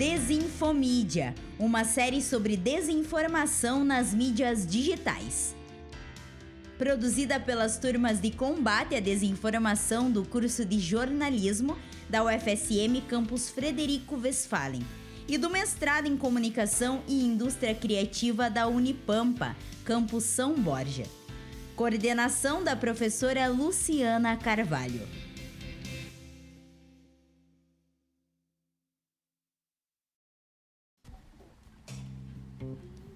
Desinfomídia, uma série sobre desinformação nas mídias digitais. Produzida pelas turmas de combate à desinformação do curso de jornalismo da UFSM Campus Frederico Westphalen e do mestrado em comunicação e indústria criativa da Unipampa, Campus São Borja. Coordenação da professora Luciana Carvalho.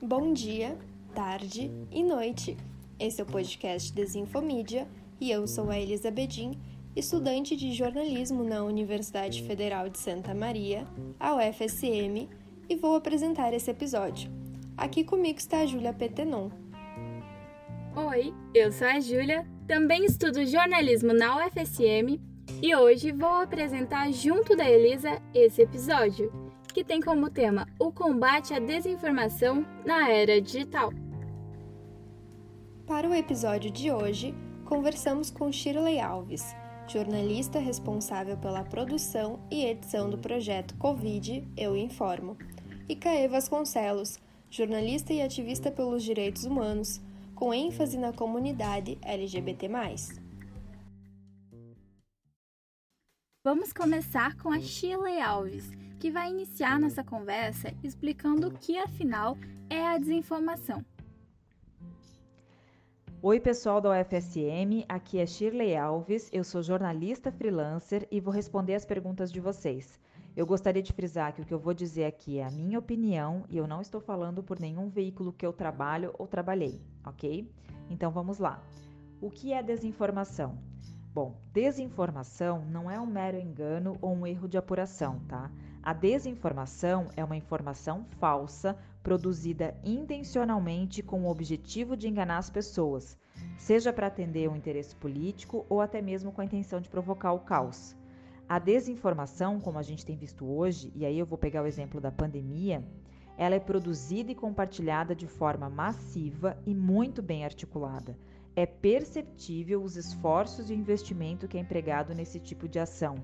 Bom dia, tarde e noite. Esse é o podcast Desinfomídia e eu sou a Elizabedin, estudante de jornalismo na Universidade Federal de Santa Maria, a UFSM, e vou apresentar esse episódio. Aqui comigo está a Júlia Petenon. Oi, eu sou a Júlia, também estudo jornalismo na UFSM e hoje vou apresentar junto da Elisa esse episódio que tem como tema o combate à desinformação na era digital. Para o episódio de hoje, conversamos com Shirley Alves, jornalista responsável pela produção e edição do projeto Covid Eu Informo, e Caê Vasconcelos, jornalista e ativista pelos direitos humanos, com ênfase na comunidade LGBT. Vamos começar com a Shirley Alves que vai iniciar nossa conversa explicando o que afinal é a desinformação. Oi, pessoal da UFSM, aqui é Shirley Alves, eu sou jornalista freelancer e vou responder as perguntas de vocês. Eu gostaria de frisar que o que eu vou dizer aqui é a minha opinião e eu não estou falando por nenhum veículo que eu trabalho ou trabalhei, ok? Então vamos lá. O que é desinformação? Bom, desinformação não é um mero engano ou um erro de apuração, tá? A desinformação é uma informação falsa produzida intencionalmente com o objetivo de enganar as pessoas, seja para atender um interesse político ou até mesmo com a intenção de provocar o caos. A desinformação, como a gente tem visto hoje, e aí eu vou pegar o exemplo da pandemia, ela é produzida e compartilhada de forma massiva e muito bem articulada. É perceptível os esforços e o investimento que é empregado nesse tipo de ação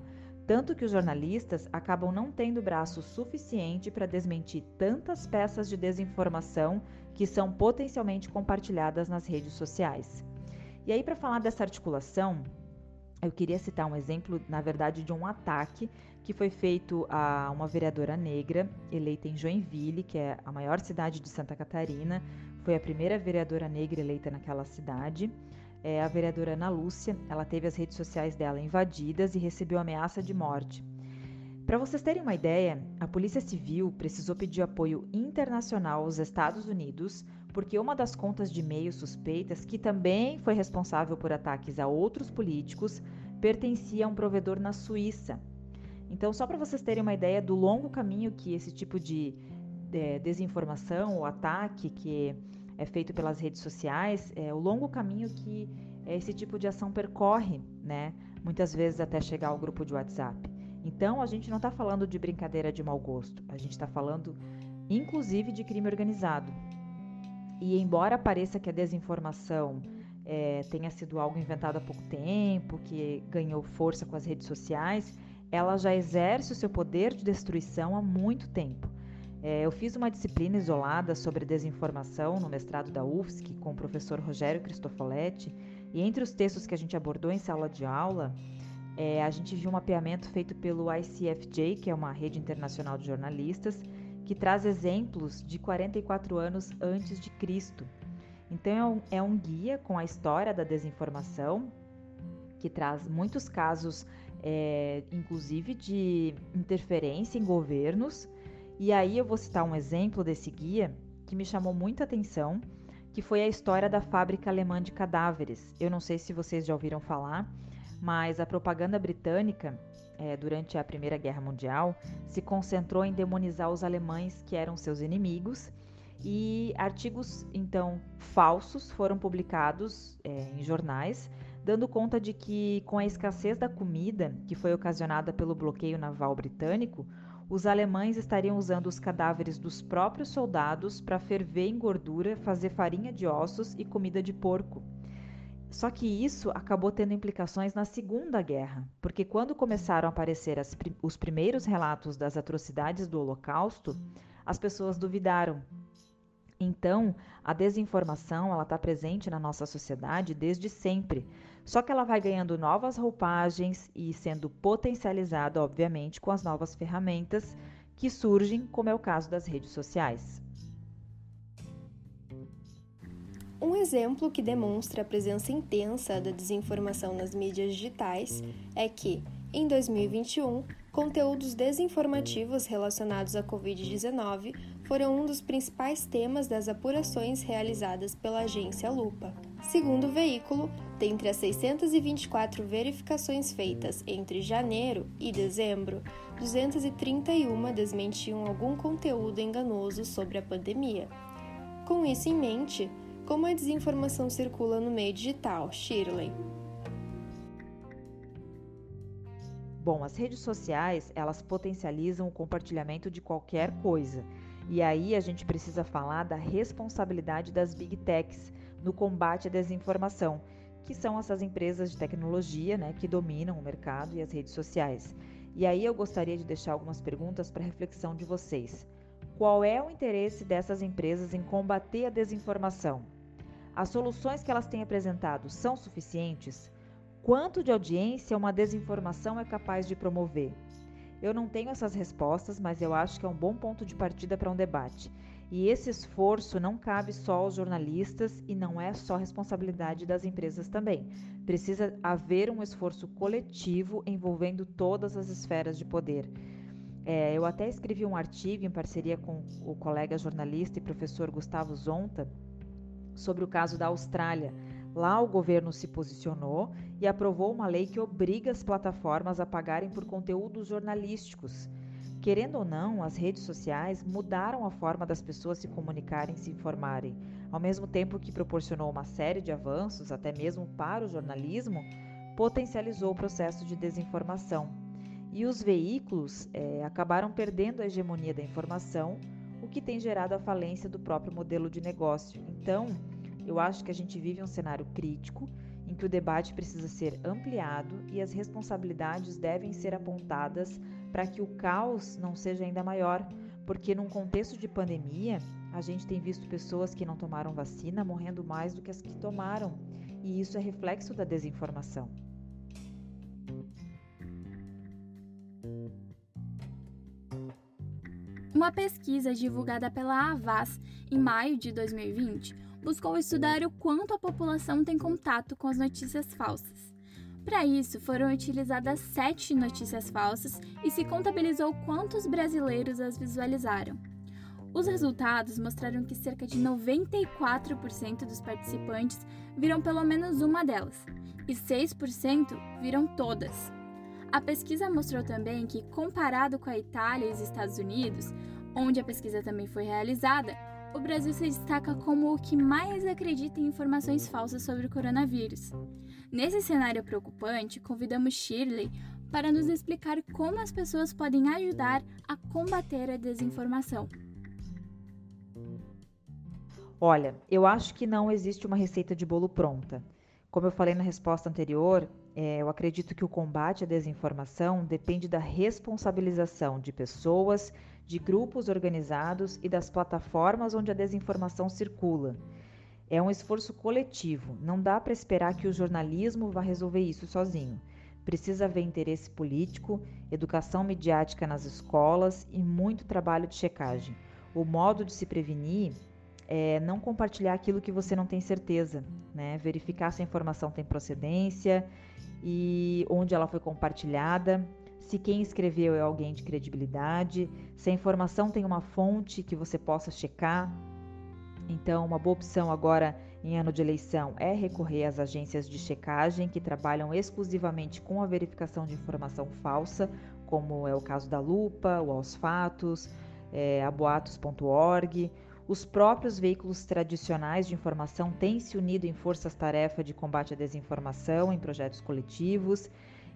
tanto que os jornalistas acabam não tendo braço suficiente para desmentir tantas peças de desinformação que são potencialmente compartilhadas nas redes sociais. E aí, para falar dessa articulação, eu queria citar um exemplo, na verdade, de um ataque que foi feito a uma vereadora negra eleita em Joinville, que é a maior cidade de Santa Catarina. Foi a primeira vereadora negra eleita naquela cidade é, a vereadora Ana Lúcia, ela teve as redes sociais dela invadidas e recebeu ameaça de morte. Para vocês terem uma ideia, a Polícia Civil precisou pedir apoio internacional aos Estados Unidos porque uma das contas de e-mail suspeitas, que também foi responsável por ataques a outros políticos, pertencia a um provedor na Suíça. Então, só para vocês terem uma ideia do longo caminho que esse tipo de, é, desinformação ou ataque que é feito pelas redes sociais, é o longo caminho que esse tipo de ação percorre, né? Muitas vezes até chegar ao grupo de WhatsApp. Então, a gente não está falando de brincadeira de mau gosto, a gente está falando, inclusive, de crime organizado. E embora pareça que a desinformação é, tenha sido algo inventado há pouco tempo, que ganhou força com as redes sociais, ela já exerce o seu poder de destruição há muito tempo. É, eu fiz uma disciplina isolada sobre desinformação no mestrado da UFSC com o professor Rogério Cristofoletti, e entre os textos que a gente abordou em sala de aula, é, a gente viu um mapeamento feito pelo ICFJ, que é uma rede internacional de jornalistas, que traz exemplos de 44 anos antes de Cristo. Então é um, é um guia com a história da desinformação, que traz muitos casos, é, inclusive de interferência em governos e aí eu vou citar um exemplo desse guia que me chamou muita atenção, que foi a história da fábrica alemã de cadáveres. Eu não sei se vocês já ouviram falar, mas a propaganda britânica é, durante a Primeira Guerra Mundial se concentrou em demonizar os alemães que eram seus inimigos e artigos então falsos foram publicados é, em jornais dando conta de que com a escassez da comida que foi ocasionada pelo bloqueio naval britânico os alemães estariam usando os cadáveres dos próprios soldados para ferver em gordura, fazer farinha de ossos e comida de porco. Só que isso acabou tendo implicações na Segunda Guerra, porque quando começaram a aparecer as, os primeiros relatos das atrocidades do Holocausto, as pessoas duvidaram. Então, a desinformação ela está presente na nossa sociedade desde sempre, só que ela vai ganhando novas roupagens e sendo potencializada, obviamente, com as novas ferramentas que surgem, como é o caso das redes sociais. Um exemplo que demonstra a presença intensa da desinformação nas mídias digitais é que, em 2021, conteúdos desinformativos relacionados à Covid-19 foram um dos principais temas das apurações realizadas pela agência Lupa. Segundo o veículo, dentre as 624 verificações feitas entre janeiro e dezembro, 231 desmentiam algum conteúdo enganoso sobre a pandemia. Com isso em mente, como a desinformação circula no meio digital, Shirley? Bom, as redes sociais, elas potencializam o compartilhamento de qualquer coisa. E aí a gente precisa falar da responsabilidade das big techs no combate à desinformação, que são essas empresas de tecnologia, né, que dominam o mercado e as redes sociais. E aí eu gostaria de deixar algumas perguntas para reflexão de vocês. Qual é o interesse dessas empresas em combater a desinformação? As soluções que elas têm apresentado são suficientes? Quanto de audiência uma desinformação é capaz de promover? Eu não tenho essas respostas, mas eu acho que é um bom ponto de partida para um debate. E esse esforço não cabe só aos jornalistas e não é só responsabilidade das empresas também. Precisa haver um esforço coletivo envolvendo todas as esferas de poder. É, eu até escrevi um artigo em parceria com o colega jornalista e professor Gustavo Zonta sobre o caso da Austrália. Lá o governo se posicionou e aprovou uma lei que obriga as plataformas a pagarem por conteúdos jornalísticos. Querendo ou não, as redes sociais mudaram a forma das pessoas se comunicarem e se informarem. Ao mesmo tempo que proporcionou uma série de avanços, até mesmo para o jornalismo, potencializou o processo de desinformação. E os veículos é, acabaram perdendo a hegemonia da informação, o que tem gerado a falência do próprio modelo de negócio. Então, eu acho que a gente vive um cenário crítico em que o debate precisa ser ampliado e as responsabilidades devem ser apontadas para que o caos não seja ainda maior, porque num contexto de pandemia, a gente tem visto pessoas que não tomaram vacina morrendo mais do que as que tomaram, e isso é reflexo da desinformação. Uma pesquisa divulgada pela Avas em maio de 2020 buscou estudar o quanto a população tem contato com as notícias falsas. Para isso, foram utilizadas sete notícias falsas e se contabilizou quantos brasileiros as visualizaram. Os resultados mostraram que cerca de 94% dos participantes viram pelo menos uma delas, e 6% viram todas. A pesquisa mostrou também que, comparado com a Itália e os Estados Unidos, onde a pesquisa também foi realizada, o Brasil se destaca como o que mais acredita em informações falsas sobre o coronavírus. Nesse cenário preocupante, convidamos Shirley para nos explicar como as pessoas podem ajudar a combater a desinformação. Olha, eu acho que não existe uma receita de bolo pronta. Como eu falei na resposta anterior, é, eu acredito que o combate à desinformação depende da responsabilização de pessoas, de grupos organizados e das plataformas onde a desinformação circula. É um esforço coletivo, não dá para esperar que o jornalismo vá resolver isso sozinho. Precisa haver interesse político, educação midiática nas escolas e muito trabalho de checagem. O modo de se prevenir é não compartilhar aquilo que você não tem certeza, né? Verificar se a informação tem procedência e onde ela foi compartilhada, se quem escreveu é alguém de credibilidade, se a informação tem uma fonte que você possa checar. Então, uma boa opção agora em ano de eleição é recorrer às agências de checagem que trabalham exclusivamente com a verificação de informação falsa, como é o caso da Lupa, o Aos Fatos, é, a boatos.org os próprios veículos tradicionais de informação têm se unido em forças-tarefa de combate à desinformação, em projetos coletivos.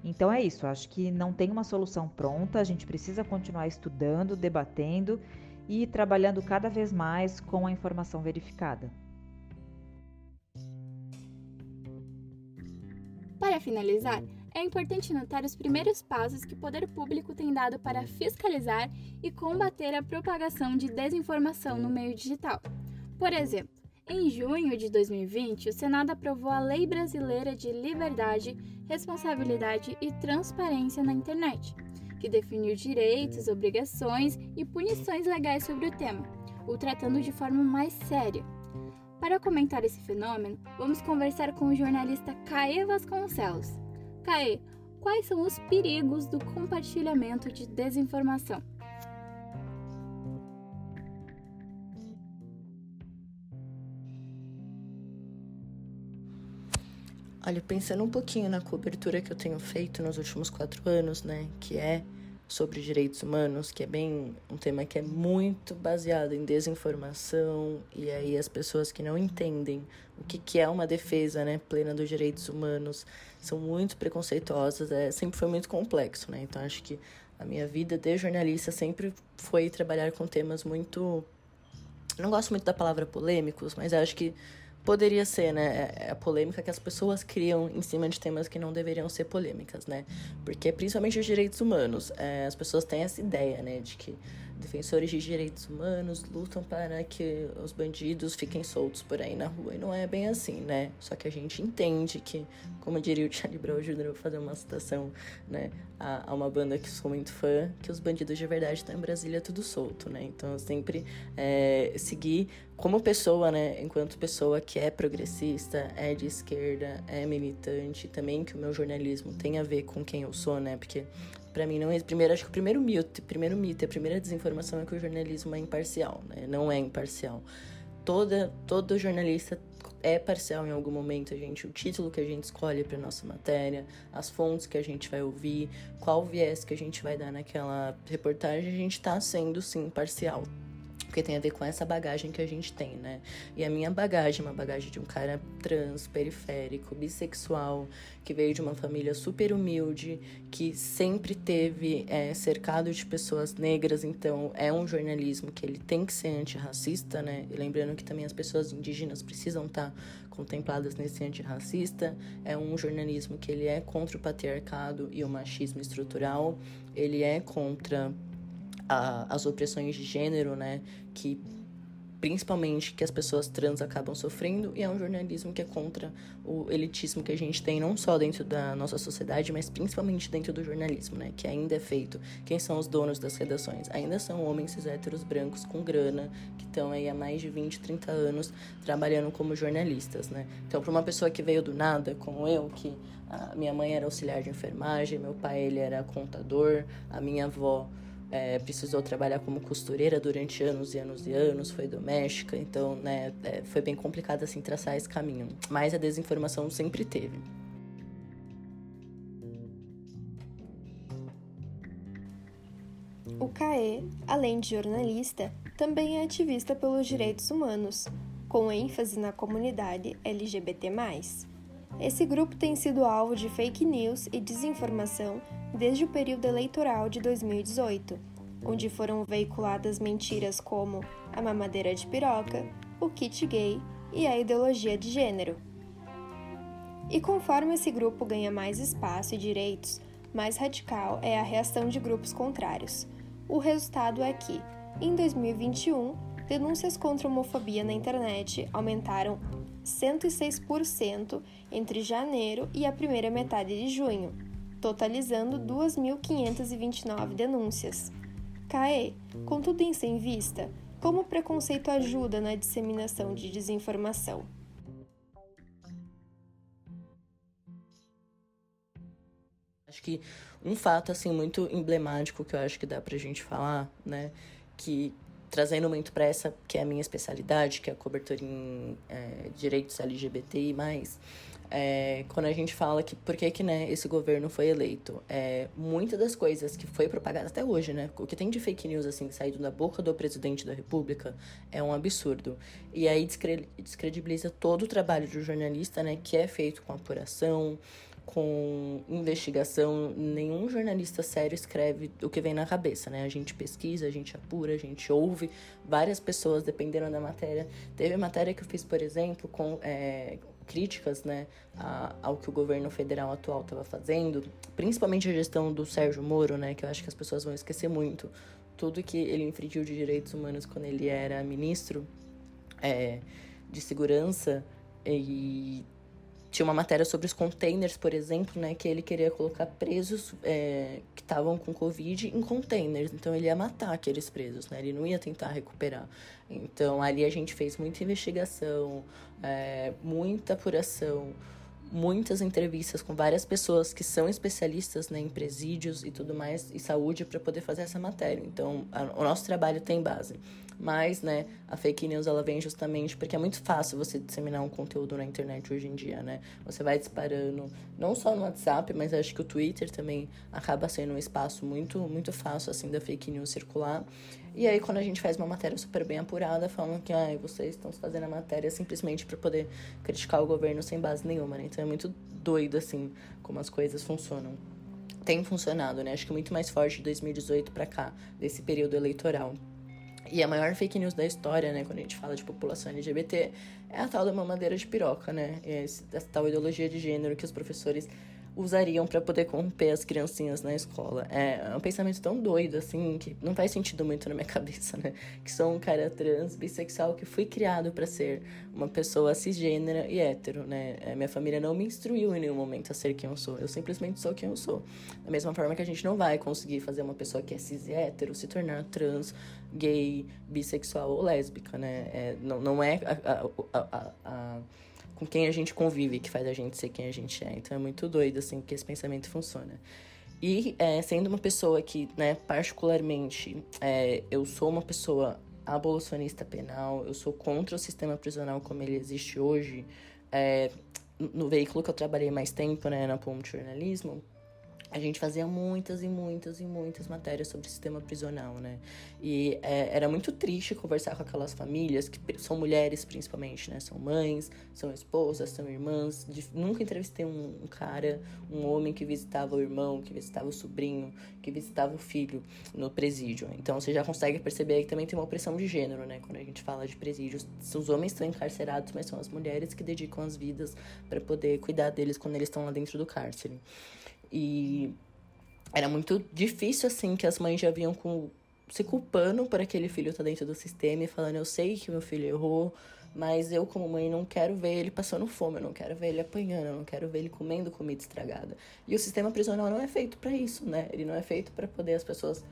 Então é isso, acho que não tem uma solução pronta, a gente precisa continuar estudando, debatendo e trabalhando cada vez mais com a informação verificada. finalizar, é importante notar os primeiros passos que o poder público tem dado para fiscalizar e combater a propagação de desinformação no meio digital. Por exemplo, em junho de 2020, o Senado aprovou a Lei Brasileira de Liberdade, Responsabilidade e Transparência na Internet, que definiu direitos, obrigações e punições legais sobre o tema, o tratando de forma mais séria. Para comentar esse fenômeno, vamos conversar com o jornalista Caê Vasconcelos. Caê, quais são os perigos do compartilhamento de desinformação? Olha, pensando um pouquinho na cobertura que eu tenho feito nos últimos quatro anos, né, que é sobre direitos humanos, que é bem um tema que é muito baseado em desinformação, e aí as pessoas que não entendem o que, que é uma defesa né, plena dos direitos humanos são muito preconceituosas, é, sempre foi muito complexo, né? Então acho que a minha vida de jornalista sempre foi trabalhar com temas muito. Não gosto muito da palavra polêmicos, mas acho que poderia ser, né? É, é a polêmica que as pessoas criam em cima de temas que não deveriam ser polêmicas, né? Porque principalmente os direitos humanos, é, as pessoas têm essa ideia, né, de que defensores de direitos humanos lutam para que os bandidos fiquem soltos por aí na rua. E não é bem assim, né? Só que a gente entende que, como diria o Charlie Brown Jr., vou fazer uma citação, né? A, a, uma banda que sou muito fã, que os bandidos de verdade estão em Brasília tudo solto, né? Então eu sempre é, segui como pessoa, né? Enquanto pessoa que é progressista, é de esquerda, é militante, também que o meu jornalismo tem a ver com quem eu sou, né? Porque para mim não é primeiro acho que o primeiro mito primeiro mito a primeira desinformação é que o jornalismo é imparcial né? Não é imparcial. Toda todo jornalista é parcial em algum momento a gente o título que a gente escolhe para nossa matéria as fontes que a gente vai ouvir qual viés que a gente vai dar naquela reportagem a gente está sendo sim parcial porque tem a ver com essa bagagem que a gente tem, né? E a minha bagagem, uma bagagem de um cara trans, periférico, bissexual, que veio de uma família super humilde, que sempre teve é, cercado de pessoas negras, então é um jornalismo que ele tem que ser antirracista, né? E lembrando que também as pessoas indígenas precisam estar tá contempladas nesse antirracista, é um jornalismo que ele é contra o patriarcado e o machismo estrutural, ele é contra a, as opressões de gênero, né, que principalmente que as pessoas trans acabam sofrendo, e é um jornalismo que é contra o elitismo que a gente tem não só dentro da nossa sociedade, mas principalmente dentro do jornalismo, né, que ainda é feito. Quem são os donos das redações? Ainda são homens héteros brancos com grana, que estão aí há mais de 20, 30 anos trabalhando como jornalistas, né? Então, para uma pessoa que veio do nada, como eu, que minha mãe era auxiliar de enfermagem, meu pai ele era contador, a minha avó é, precisou trabalhar como costureira durante anos e anos e anos, foi doméstica, então né, é, foi bem complicado assim traçar esse caminho. Mas a desinformação sempre teve. O CAE, além de jornalista, também é ativista pelos direitos humanos, com ênfase na comunidade LGBT. Esse grupo tem sido alvo de fake news e desinformação desde o período eleitoral de 2018, onde foram veiculadas mentiras como a mamadeira de piroca, o kit gay e a ideologia de gênero. E conforme esse grupo ganha mais espaço e direitos, mais radical é a reação de grupos contrários. O resultado é que, em 2021, denúncias contra homofobia na internet aumentaram 106% entre janeiro e a primeira metade de junho, totalizando 2.529 denúncias. CAE, com tudo isso em vista, como o preconceito ajuda na disseminação de desinformação? Acho que um fato assim muito emblemático que eu acho que dá pra gente falar, né, que trazendo muito para essa que é a minha especialidade, que é a cobertura em é, direitos LGBTI+, é, quando a gente fala que por que, que né, esse governo foi eleito, é, muitas das coisas que foi propagada até hoje, né, o que tem de fake news assim saído da boca do presidente da República é um absurdo. E aí descredibiliza todo o trabalho do jornalista, né, que é feito com apuração, com investigação, nenhum jornalista sério escreve o que vem na cabeça, né? A gente pesquisa, a gente apura, a gente ouve várias pessoas dependendo da matéria. Teve matéria que eu fiz, por exemplo, com, é, críticas, né, ao que o governo federal atual estava fazendo, principalmente a gestão do Sérgio Moro, né, que eu acho que as pessoas vão esquecer muito, tudo que ele infringiu de direitos humanos quando ele era ministro é, de segurança e tinha uma matéria sobre os containers, por exemplo, né? Que ele queria colocar presos é, que estavam com Covid em containers. Então ele ia matar aqueles presos, né? Ele não ia tentar recuperar. Então ali a gente fez muita investigação, é, muita apuração, muitas entrevistas com várias pessoas que são especialistas né, em presídios e tudo mais, e saúde, para poder fazer essa matéria. Então a, o nosso trabalho tem base. Mas, né, a fake news ela vem justamente porque é muito fácil você disseminar um conteúdo na internet hoje em dia, né? Você vai disparando, não só no WhatsApp, mas acho que o Twitter também acaba sendo um espaço muito, muito fácil, assim, da fake news circular. E aí, quando a gente faz uma matéria super bem apurada, falam que ah, vocês estão fazendo a matéria simplesmente para poder criticar o governo sem base nenhuma, né? Então é muito doido, assim, como as coisas funcionam. Tem funcionado, né? Acho que muito mais forte de 2018 para cá, desse período eleitoral. E a maior fake news da história, né, quando a gente fala de população LGBT, é a tal da mamadeira de piroca, né? Essa tal ideologia de gênero que os professores usariam para poder corromper as criancinhas na escola. É um pensamento tão doido, assim, que não faz sentido muito na minha cabeça, né? Que sou um cara trans, bissexual, que fui criado para ser uma pessoa cisgênera e hétero, né? É, minha família não me instruiu em nenhum momento a ser quem eu sou. Eu simplesmente sou quem eu sou. Da mesma forma que a gente não vai conseguir fazer uma pessoa que é cis e hétero se tornar trans, gay, bissexual ou lésbica, né? É, não, não é a, a, a, a com quem a gente convive que faz a gente ser quem a gente é. Então é muito doido, assim, que esse pensamento funciona. E é, sendo uma pessoa que, né, particularmente, é, eu sou uma pessoa abolicionista penal, eu sou contra o sistema prisional como ele existe hoje. É, no veículo que eu trabalhei mais tempo, né, na Ponte Jornalismo, a gente fazia muitas e muitas e muitas matérias sobre o sistema prisional, né? E é, era muito triste conversar com aquelas famílias, que são mulheres principalmente, né? São mães, são esposas, são irmãs. De, nunca entrevistei um, um, cara, um homem que visitava o irmão, que visitava o sobrinho, que visitava o filho no presídio. Então você já consegue perceber que também tem uma opressão de gênero, né? Quando a gente fala de presídios, os homens estão encarcerados, mas são as mulheres que dedicam as vidas para poder cuidar deles quando eles estão lá dentro do cárcere. E era muito difícil, assim, que as mães já vinham com, se culpando por aquele filho estar tá dentro do sistema e falando: eu sei que meu filho errou, mas eu, como mãe, não quero ver ele passando fome, eu não quero ver ele apanhando, eu não quero ver ele comendo comida estragada. E o sistema prisional não é feito para isso, né? Ele não é feito para poder as pessoas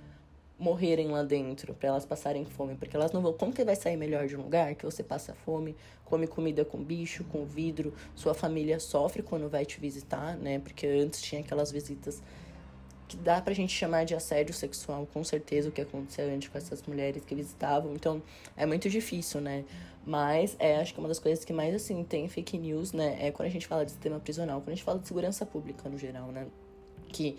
morrerem lá dentro, para elas passarem fome, porque elas não vão. Como que vai sair melhor de um lugar que você passa fome, come comida com bicho, com vidro, sua família sofre quando vai te visitar, né? Porque antes tinha aquelas visitas que dá pra gente chamar de assédio sexual, com certeza, o que aconteceu antes com essas mulheres que visitavam. Então, é muito difícil, né? Mas é, acho que uma das coisas que mais, assim, tem fake news, né? É quando a gente fala de sistema prisional, quando a gente fala de segurança pública no geral, né? Que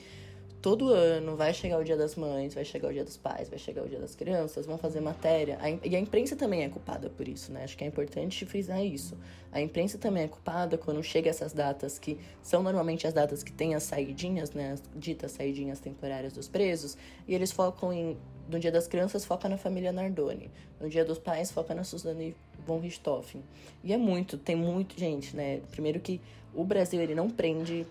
todo ano vai chegar o dia das mães, vai chegar o dia dos pais, vai chegar o dia das crianças, vão fazer matéria. e a imprensa também é culpada por isso, né? Acho que é importante frisar isso. A imprensa também é culpada quando chega essas datas que são normalmente as datas que tem as saidinhas, né? As ditas saidinhas temporárias dos presos, e eles focam em. No dia das crianças, foca na família Nardoni. No dia dos pais, foca na Suzane von Richthofen. E é muito, tem muito, gente, né? Primeiro que o Brasil, ele não prende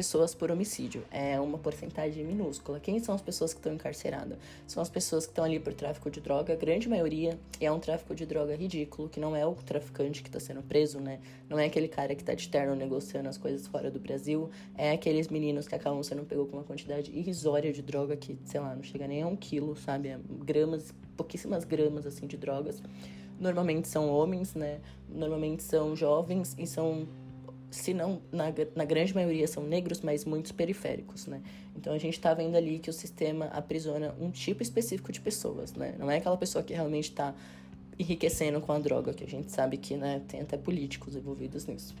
pessoas por homicídio. É uma porcentagem minúscula. Quem são as pessoas que estão encarceradas? São as pessoas que estão ali por tráfico de droga. A grande maioria é um tráfico de droga ridículo, que não é o traficante que está sendo preso, né? Não é aquele cara que está de terno negociando as coisas fora do Brasil. É aqueles meninos que acabam sendo pegou com uma quantidade irrisória de droga que, sei lá, não chega nem a um quilo, sabe? É gramas, pouquíssimas gramas, assim, de drogas. Normalmente são homens, né? Normalmente são jovens e são se não, na, na grande maioria são negros, mas muitos periféricos, né? Então a gente está vendo ali que o sistema aprisiona um tipo específico de pessoas, né? Não é aquela pessoa que realmente está enriquecendo com a droga, que a gente sabe que né, tem até políticos envolvidos nisso.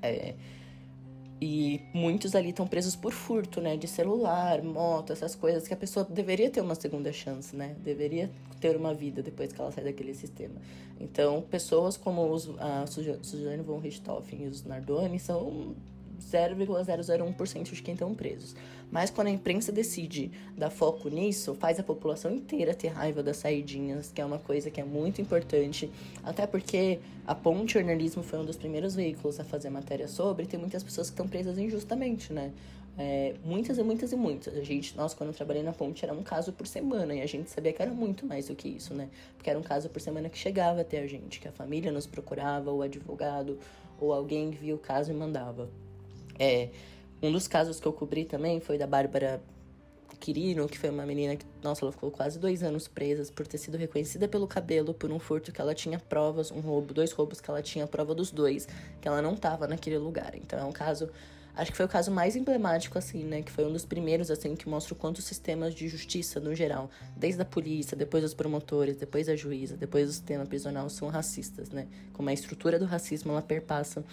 É, e muitos ali estão presos por furto, né? De celular, moto, essas coisas que a pessoa deveria ter uma segunda chance, né? Deveria ter uma vida depois que ela sai daquele sistema. Então, pessoas como os, a Suzanne von Richthofen e os Nardoni são 0,001% de quem estão presos. Mas quando a imprensa decide dar foco nisso, faz a população inteira ter raiva das saidinhas, que é uma coisa que é muito importante. Até porque a Ponte Jornalismo foi um dos primeiros veículos a fazer matéria sobre, e tem muitas pessoas que estão presas injustamente, né? É, muitas e muitas e muitas. A gente, nós, quando eu trabalhei na ponte, era um caso por semana e a gente sabia que era muito mais do que isso, né? Porque era um caso por semana que chegava até a gente, que a família nos procurava, ou advogado, ou alguém via o caso e mandava. É, um dos casos que eu cobri também foi da Bárbara Quirino, que foi uma menina que, nossa, ela ficou quase dois anos presa por ter sido reconhecida pelo cabelo por um furto que ela tinha provas, um roubo, dois roubos que ela tinha prova dos dois, que ela não estava naquele lugar. Então é um caso Acho que foi o caso mais emblemático, assim, né? Que foi um dos primeiros, assim, que mostra o quanto os sistemas de justiça, no geral, desde a polícia, depois os promotores, depois a juíza, depois o sistema prisional, são racistas, né? Como a estrutura do racismo, ela perpassa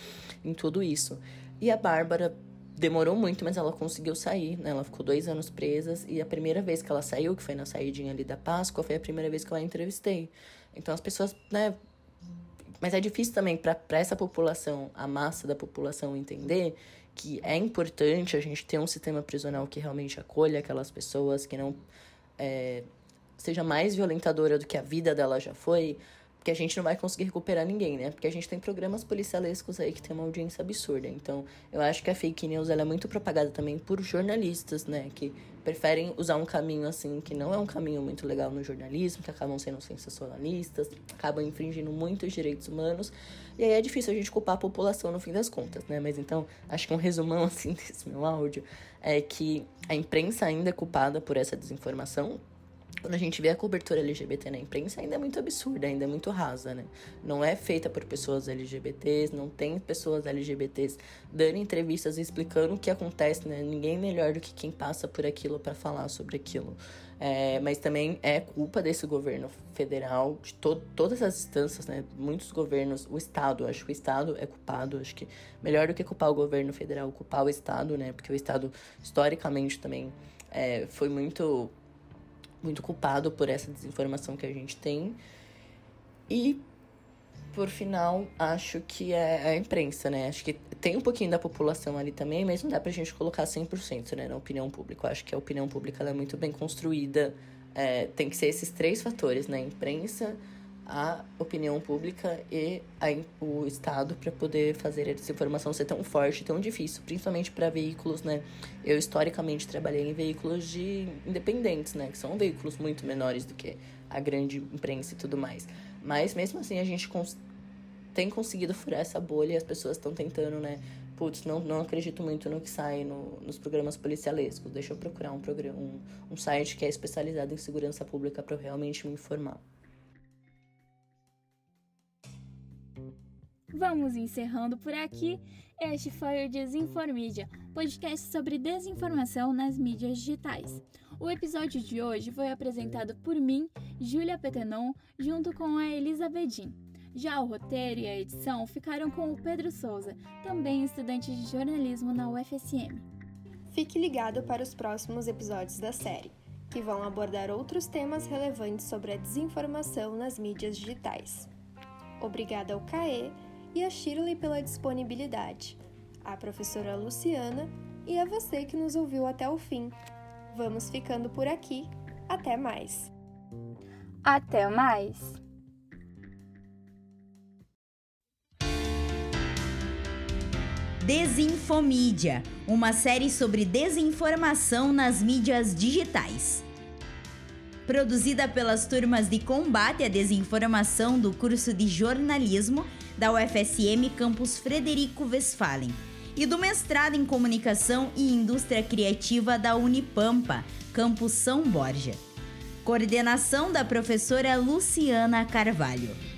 em tudo isso. E a Bárbara demorou muito, mas ela conseguiu sair, né? Ela ficou dois anos presa e a primeira vez que ela saiu, que foi na saídinha ali da Páscoa, foi a primeira vez que eu a entrevistei. Então as pessoas, né? Mas é difícil também para essa população, a massa da população entender que é importante a gente ter um sistema prisional que realmente acolha aquelas pessoas, que não é, seja mais violentadora do que a vida dela já foi, porque a gente não vai conseguir recuperar ninguém, né? Porque a gente tem programas policialescos aí que tem uma audiência absurda. Então, eu acho que a fake news ela é muito propagada também por jornalistas, né? Que preferem usar um caminho assim que não é um caminho muito legal no jornalismo, que acabam sendo sensacionalistas, acabam infringindo muitos direitos humanos. E aí é difícil a gente culpar a população no fim das contas, né? Mas então, acho que um resumão assim desse meu áudio é que a imprensa ainda é culpada por essa desinformação, quando a gente vê a cobertura LGBT na imprensa, ainda é muito absurda, ainda é muito rasa, né? Não é feita por pessoas LGBTs, não tem pessoas LGBTs dando entrevistas explicando o que acontece, né? Ninguém melhor do que quem passa por aquilo para falar sobre aquilo. É, mas também é culpa desse governo federal, de to todas as instâncias, né? Muitos governos, o Estado, acho que o Estado é culpado, acho que melhor do que culpar o governo federal, culpar o Estado, né? Porque o Estado, historicamente, também é, foi muito muito culpado por essa desinformação que a gente tem. E, por final, acho que é a imprensa, né? Acho que tem um pouquinho da população ali também, mas não dá pra gente colocar 100% né, na opinião pública. Eu acho que a opinião pública é muito bem construída. É, tem que ser esses três fatores, né? Imprensa, a opinião pública e a, o Estado para poder fazer essa informação ser tão forte, tão difícil, principalmente para veículos, né? Eu historicamente trabalhei em veículos de independentes, né? Que são veículos muito menores do que a grande imprensa e tudo mais. Mas mesmo assim a gente cons tem conseguido furar essa bolha e as pessoas estão tentando, né? Putz, não, não acredito muito no que sai no, nos programas policialescos. Deixa eu procurar um programa, um, um site que é especializado em segurança pública para eu realmente me informar. Vamos encerrando por aqui. Este foi o Desinformídia, podcast sobre desinformação nas mídias digitais. O episódio de hoje foi apresentado por mim, Júlia Petenon, junto com a Elisa Bedin. Já o roteiro e a edição ficaram com o Pedro Souza, também estudante de jornalismo na UFSM. Fique ligado para os próximos episódios da série, que vão abordar outros temas relevantes sobre a desinformação nas mídias digitais. Obrigada ao CAE e a Shirley pela disponibilidade, a professora Luciana e a você que nos ouviu até o fim. Vamos ficando por aqui. Até mais! Até mais! Desinfomídia, uma série sobre desinformação nas mídias digitais. Produzida pelas turmas de combate à desinformação do curso de jornalismo da UFSM Campus Frederico Westphalen e do mestrado em Comunicação e Indústria Criativa da Unipampa, Campus São Borja. Coordenação da professora Luciana Carvalho.